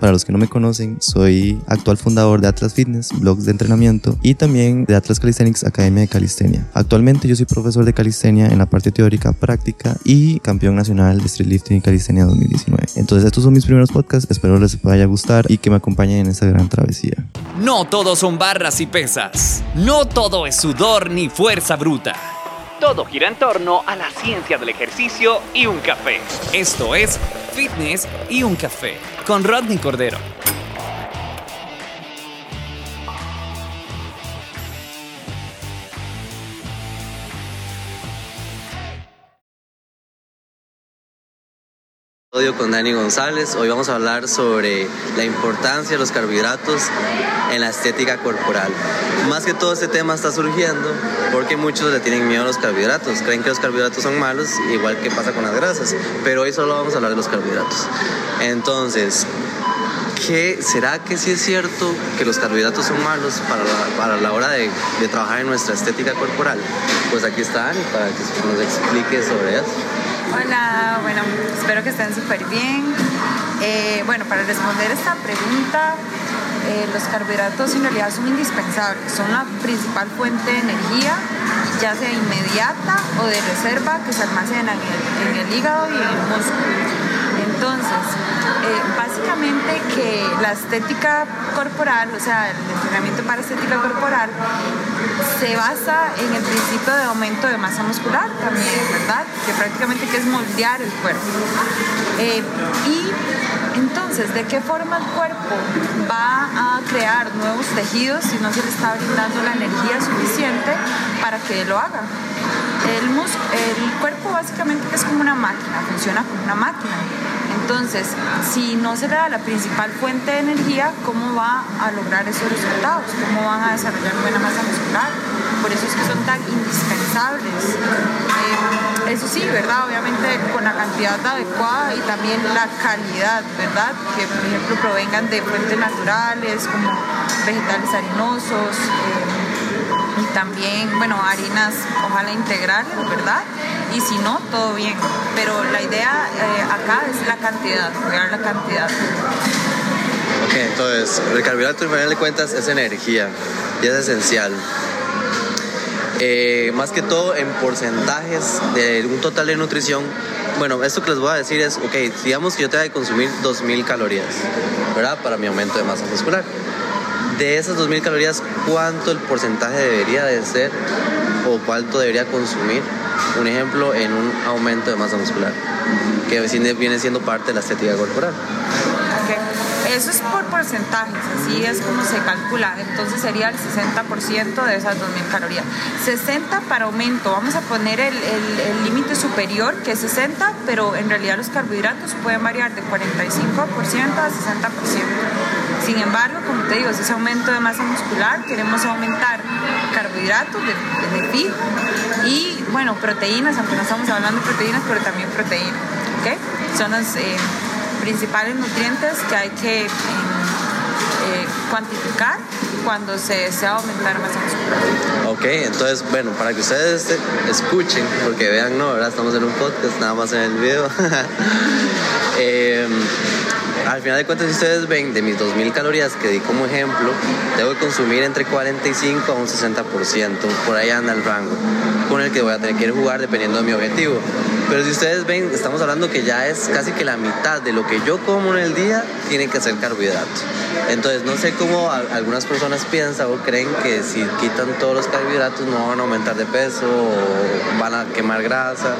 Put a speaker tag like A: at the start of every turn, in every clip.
A: Para los que no me conocen, soy actual fundador de Atlas Fitness, blogs de entrenamiento y también de Atlas Calisthenics Academia de Calistenia. Actualmente yo soy profesor de calistenia en la parte teórica práctica y campeón nacional de streetlifting y calistenia 2019. Entonces estos son mis primeros podcasts, espero les vaya a gustar y que me acompañen en esta gran travesía.
B: No todo son barras y pesas. No todo es sudor ni fuerza bruta. Todo gira en torno a la ciencia del ejercicio y un café. Esto es Fitness y un café con Rodney Cordero.
C: Con Dani González. Hoy vamos a hablar sobre la importancia de los carbohidratos en la estética corporal. Más que todo este tema está surgiendo porque muchos le tienen miedo a los carbohidratos, creen que los carbohidratos son malos, igual que pasa con las grasas, pero hoy solo vamos a hablar de los carbohidratos. Entonces, ¿qué, ¿será que sí es cierto que los carbohidratos son malos para la, para la hora de, de trabajar en nuestra estética corporal? Pues aquí está Dani para que nos explique sobre eso.
D: Hola, bueno, espero que estén súper bien. Eh, bueno, para responder esta pregunta, eh, los carbohidratos en realidad son indispensables, son la principal fuente de energía, ya sea inmediata o de reserva, que se almacena en el, hígado y en el músculo. Entonces, eh, básicamente que la estética corporal, o sea, el entrenamiento para estética corporal, se basa en el principio de aumento de masa muscular también, ¿verdad? Que prácticamente que es moldear el cuerpo. Eh, y entonces, ¿de qué forma el cuerpo va a crear nuevos tejidos si no se le está brindando la energía suficiente para que lo haga? El, el cuerpo básicamente es como una máquina, funciona como una máquina. Entonces, si no se le da la principal fuente de energía, ¿cómo va a lograr esos resultados? ¿Cómo van a desarrollar buena masa muscular? Por eso es que son tan indispensables. Eh, eso sí, ¿verdad? Obviamente con la cantidad adecuada y también la calidad, ¿verdad? Que, por ejemplo, provengan de fuentes naturales como vegetales harinosos. Eh, y también, bueno, harinas, ojalá integrales, ¿verdad? Y si no, todo bien. Pero la idea eh, acá es la cantidad, cuidar la cantidad.
C: Ok, entonces, el carbohidrato, en final de cuentas, es energía y es esencial. Eh, más que todo en porcentajes de un total de nutrición. Bueno, esto que les voy a decir es, ok, digamos que yo tengo que consumir 2.000 calorías, ¿verdad? Para mi aumento de masa muscular de esas 2.000 calorías, ¿cuánto el porcentaje debería de ser o cuánto debería consumir? Un ejemplo, en un aumento de masa muscular, que viene siendo parte de la estética corporal.
D: Eso es por porcentajes, así es como se calcula. Entonces sería el 60% de esas 2.000 calorías. 60 para aumento, vamos a poner el límite superior que es 60, pero en realidad los carbohidratos pueden variar de 45% a 60%. Sin embargo, como te digo, ese aumento de masa muscular, queremos aumentar carbohidratos de, de fijo y, bueno, proteínas, aunque no estamos hablando de proteínas, pero también proteínas, ¿ok? Son los eh, principales nutrientes que hay que eh, eh, cuantificar cuando se desea aumentar masa muscular.
C: Ok, entonces, bueno, para que ustedes escuchen, porque vean, no, ahora estamos en un podcast, nada más en el video. eh, al final de cuentas, si ustedes ven de mis 2.000 calorías que di como ejemplo, debo consumir entre 45 a un 60%, por ahí anda el rango, con el que voy a tener que ir jugar dependiendo de mi objetivo. Pero si ustedes ven, estamos hablando que ya es casi que la mitad de lo que yo como en el día tiene que ser carbohidratos. Entonces, no sé cómo algunas personas piensan o creen que si quitan todos los carbohidratos no van a aumentar de peso o van a quemar grasa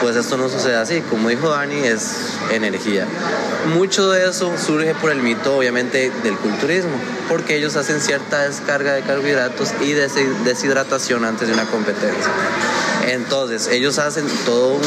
C: pues esto no sucede así. Como dijo Dani, es energía. Mucho de eso surge por el mito, obviamente, del culturismo, porque ellos hacen cierta descarga de carbohidratos y deshidratación antes de una competencia. Entonces, ellos hacen toda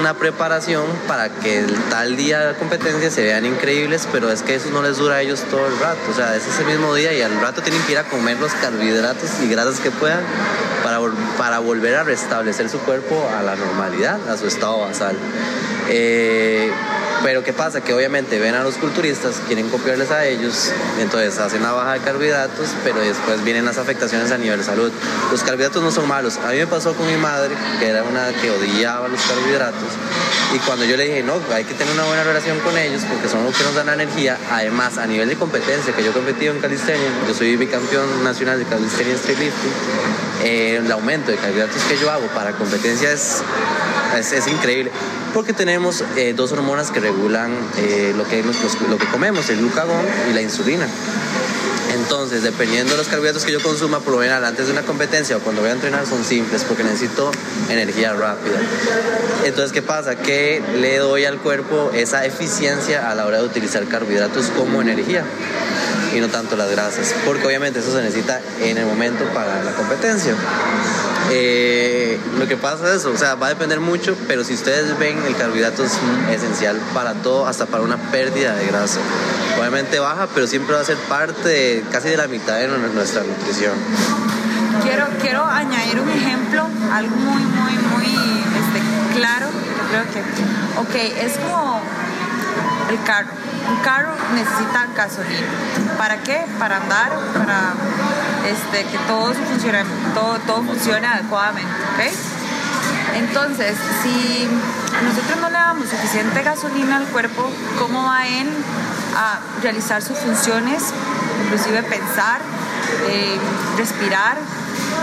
C: una preparación para que el tal día de competencia se vean increíbles, pero es que eso no les dura a ellos todo el rato. O sea, es ese mismo día y al rato tienen que ir a comer los carbohidratos y grasas que puedan para, para volver a restablecer su cuerpo a la normalidad, a su estado basal. Eh, Pero ¿qué pasa? Que obviamente ven a los culturistas, quieren copiarles a ellos, entonces hacen una baja de carbohidratos, pero después vienen las afectaciones a nivel de salud. Los carbohidratos no son malos. A mí me pasó con mi madre, que era una que odiaba los carbohidratos, y cuando yo le dije, no, hay que tener una buena relación con ellos porque son los que nos dan la energía, además a nivel de competencia, que yo he competido en calistenia, yo soy bicampeón nacional de calistenia street lifting, eh, el aumento de carbohidratos que yo hago para competencia es, es, increíble porque tenemos eh, dos hormonas que regulan eh, lo, que, lo que comemos, el glucagón y la insulina. Entonces, dependiendo de los carbohidratos que yo consuma, por lo general antes de una competencia o cuando voy a entrenar son simples porque necesito energía rápida. Entonces, ¿qué pasa? Que le doy al cuerpo esa eficiencia a la hora de utilizar carbohidratos como energía y no tanto las grasas, porque obviamente eso se necesita en el momento para la competencia. Eh, lo que pasa es eso, o sea, va a depender mucho, pero si ustedes ven, el carbohidrato es esencial para todo, hasta para una pérdida de grasa. Obviamente baja, pero siempre va a ser parte casi de la mitad de nuestra nutrición.
D: Quiero, quiero añadir un ejemplo, algo muy, muy, muy este, claro, creo que, ok, es como el carro. Un carro necesita gasolina. ¿Para qué? Para andar, para este, que todo funcione, todo, todo funcione adecuadamente. Entonces, si nosotros no le damos suficiente gasolina al cuerpo, ¿cómo va él a realizar sus funciones? Inclusive pensar, eh, respirar,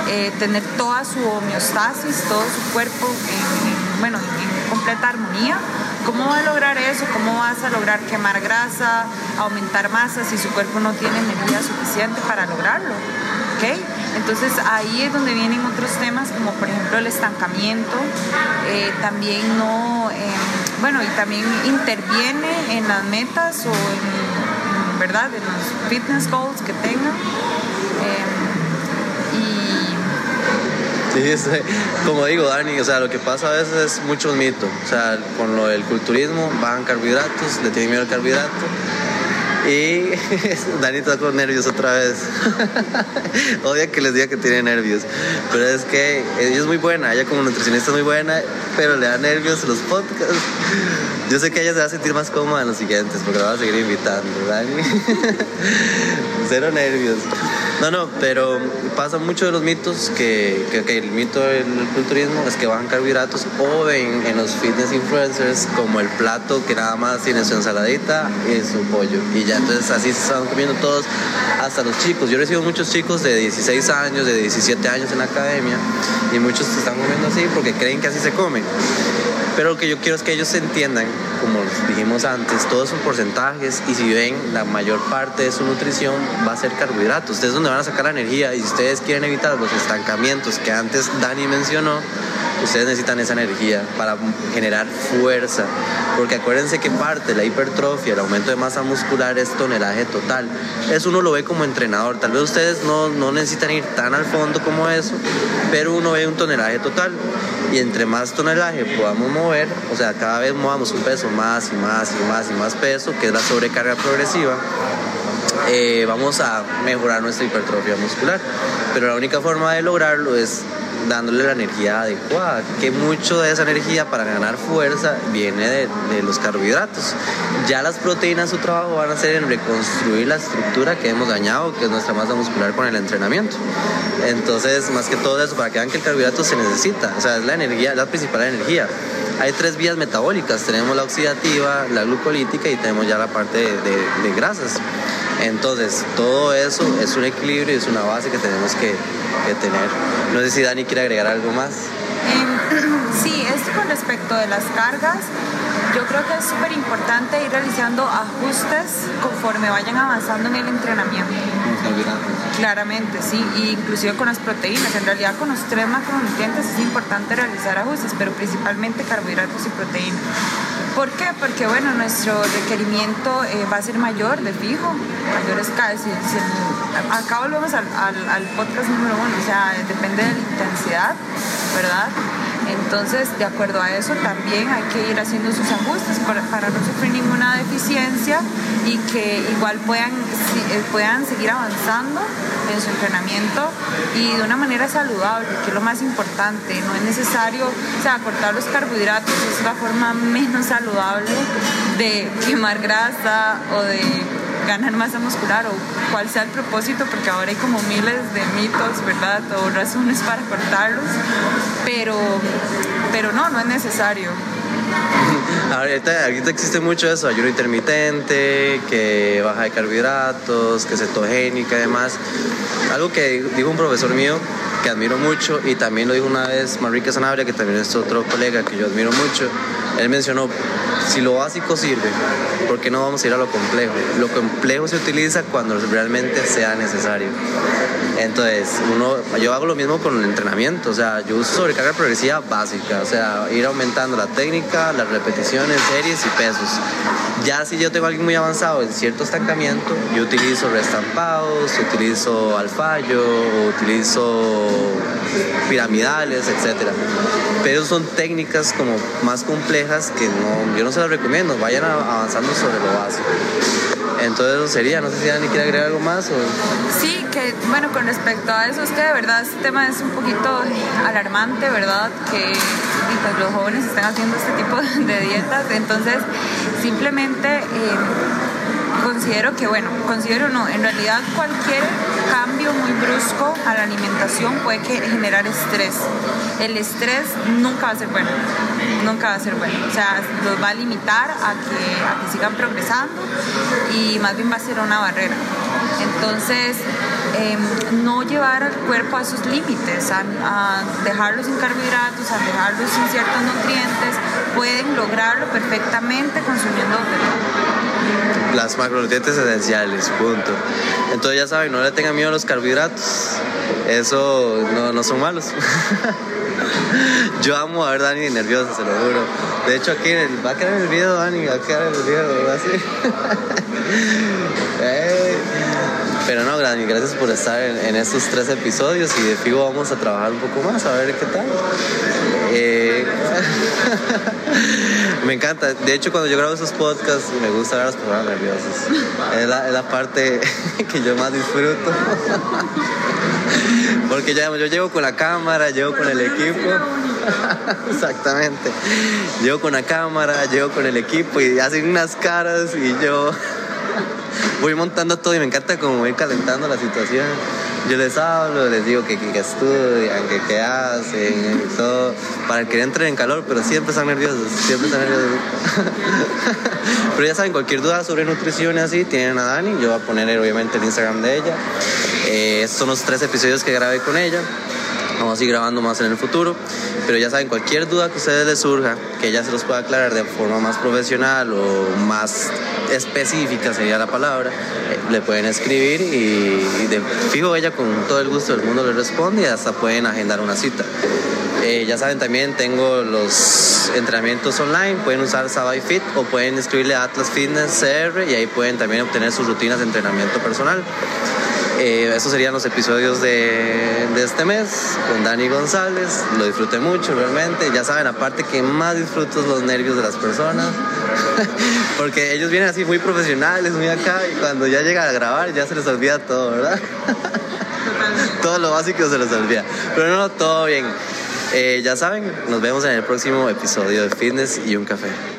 D: eh, tener toda su homeostasis, todo su cuerpo en, bueno, en completa armonía. ¿Cómo va a lograr eso? ¿Cómo vas a lograr quemar grasa, aumentar masa si su cuerpo no tiene energía suficiente para lograrlo? ¿Okay? Entonces ahí es donde vienen otros temas como por ejemplo el estancamiento, eh, también no, em, bueno, y también interviene en las metas o en, ¿verdad? En los fitness goals que tengan. Em,
C: Sí, como digo, Dani, o sea, lo que pasa a veces es mucho mito. O sea, con lo del culturismo, bajan carbohidratos, le tienen miedo al carbohidrato. Y Dani está con nervios otra vez. Odia que les diga que tiene nervios. Pero es que ella es muy buena, ella como nutricionista es muy buena, pero le da nervios los podcasts. Yo sé que ella se va a sentir más cómoda en los siguientes, porque la va a seguir invitando, Dani. Cero nervios. No, no, pero pasa mucho de los mitos que, que, el mito del culturismo es que bajan carbohidratos o ven en los fitness influencers como el plato que nada más tiene su ensaladita y su pollo. Y ya entonces así se están comiendo todos, hasta los chicos. Yo recibo muchos chicos de 16 años, de 17 años en la academia y muchos se están comiendo así porque creen que así se comen. Pero lo que yo quiero es que ellos se entiendan, como dijimos antes, todos son porcentajes y si ven la mayor parte de su nutrición va a ser carbohidratos. Ustedes es donde van a sacar la energía y si ustedes quieren evitar los estancamientos que antes Dani mencionó, ustedes necesitan esa energía para generar fuerza. Porque acuérdense que parte de la hipertrofia, el aumento de masa muscular es tonelaje total. Eso uno lo ve como entrenador. Tal vez ustedes no, no necesitan ir tan al fondo como eso, pero uno ve un tonelaje total y entre más tonelaje podamos mover, o sea, cada vez movamos un peso más y más y más y más peso, que es la sobrecarga progresiva, eh, vamos a mejorar nuestra hipertrofia muscular. Pero la única forma de lograrlo es dándole la energía adecuada, que mucho de esa energía para ganar fuerza viene de, los carbohidratos. Ya las proteínas su trabajo van a ser en reconstruir la estructura que hemos dañado, que es nuestra masa muscular con el entrenamiento. Entonces, más que todo eso, para que vean que el carbohidrato se necesita, o sea, es la energía, la principal energía. Hay tres vías metabólicas, tenemos la oxidativa, la glucolítica y tenemos ya la parte de, de grasas. Entonces, todo eso es un equilibrio y es una base que tenemos que, tener. No sé si Dani quiere agregar algo más.
D: Em, sí, esto con respecto de las cargas, yo creo que es súper importante ir realizando ajustes conforme vayan avanzando en el entrenamiento. Claramente, sí, y inclusive con las proteínas. En realidad con los tres macronutrientes es importante realizar ajustes, pero principalmente carbohidratos y proteínas. ¿Por qué? Porque bueno, nuestro requerimiento eh, va a ser mayor de fijo, mayores si, si, acá volvemos al, al, podcast número uno, o sea, depende de la intensidad, ¿verdad? Entonces, de acuerdo a eso, también hay que ir haciendo sus ajustes para, no sufrir ninguna deficiencia y que igual puedan, eh, puedan seguir avanzando en su entrenamiento y de una manera saludable, que es lo más importante. No es necesario, sea, cortar los carbohidratos es la forma menos saludable de quemar grasa o de ganar masa muscular o cuál sea el propósito, porque ahora hay como miles de mitos, ¿verdad? O razones para cortarlos, pero, pero no, no es necesario.
C: Ahorita, ahorita existe mucho eso, ayuno intermitente, que baja de carbohidratos, que cetogénica y demás. Algo que dijo un profesor mío que admiro mucho y también lo dijo una vez Manrique Sanabria, que también es otro colega que yo admiro mucho. Él mencionó, si lo básico sirve, ¿por qué no vamos a ir a lo complejo? Lo complejo se utiliza cuando realmente sea necesario. Entonces, yo hago lo mismo con el entrenamiento, o sea, yo uso sobrecarga progresiva básica, o sea, ir aumentando la técnica, las repeticiones, series y pesos. Ya si yo tengo alguien muy avanzado en cierto estancamiento, yo utilizo restampados, utilizo al fallo, utilizo piramidales, etcétera. Pero son técnicas como más complejas que no, yo no se las recomiendo, vayan avanzando sobre lo básico. Entonces eso sería, no sé si Dani quiere agregar algo más o...
D: Sí, que bueno, con respecto a eso es que de verdad este tema es un poquito alarmante, ¿verdad? Que pues, los jóvenes están haciendo este tipo de dietas, entonces simplemente... Eh, considero que, bueno, considero no, en realidad cualquier cambio muy brusco a la alimentación puede generar estrés. El estrés nunca va a ser bueno, nunca va a ser bueno. O sea, los va a limitar a que, sigan progresando y más bien va a ser una barrera. Entonces, em, no llevar al cuerpo a sus límites, a, a, dejarlos sin carbohidratos, a dejarlos sin ciertos nutrientes, pueden lograrlo perfectamente consumiendo
C: las macronutrientes esenciales, punto. Entonces ya saben, no le tengan miedo a los carbohidratos, eso no, son malos. Yo amo a ver Dani nerviosa, se lo juro. De hecho, aquí va a quedar el video, Dani, va a quedar el video, así. Pero no, gracias por estar en, estos tres episodios y de fijo vamos a trabajar un poco más, a ver qué tal. Eh, me encanta. De hecho, cuando yo grabo esos podcasts, me gusta ver a las personas nerviosas. Es la, es la parte que yo más disfruto. Porque ya yo llego con la cámara, llego con el equipo. Exactamente. Llego con la cámara, llego con el equipo y hacen unas caras y yo voy montando todo y me encanta como voy calentando la situación. Yo les hablo, les digo que, que, estudian, que qué hacen todo, para que entren en calor, pero siempre están nerviosos, siempre están nerviosos. pero ya saben, cualquier duda sobre nutrición y así, tienen a Dani, yo voy a poner obviamente el Instagram de ella. Eh, estos son los tres episodios que grabé con ella. Vamos a ir grabando más en el futuro. Pero ya saben, cualquier duda que a ustedes les surja, que ella se los pueda aclarar de forma más profesional o más específica sería la palabra, eh, le pueden escribir y, de fijo ella con todo el gusto del mundo le responde y hasta pueden agendar una cita. Eh, ya saben, también tengo los entrenamientos online, pueden usar Sabai Fit o pueden escribirle a Atlas Fitness CR y ahí pueden también obtener sus rutinas de entrenamiento personal. Eh, esos serían los episodios de, este mes con Dani González. Lo disfruté mucho realmente. Ya saben, aparte que más disfruto los nervios de las personas. Porque ellos vienen así muy profesionales, muy acá. Y cuando ya llegan a grabar ya se les olvida todo, ¿verdad? todo lo básico se les olvida. Pero no, todo bien. Eh, ya saben, nos vemos en el próximo episodio de Fitness y un café.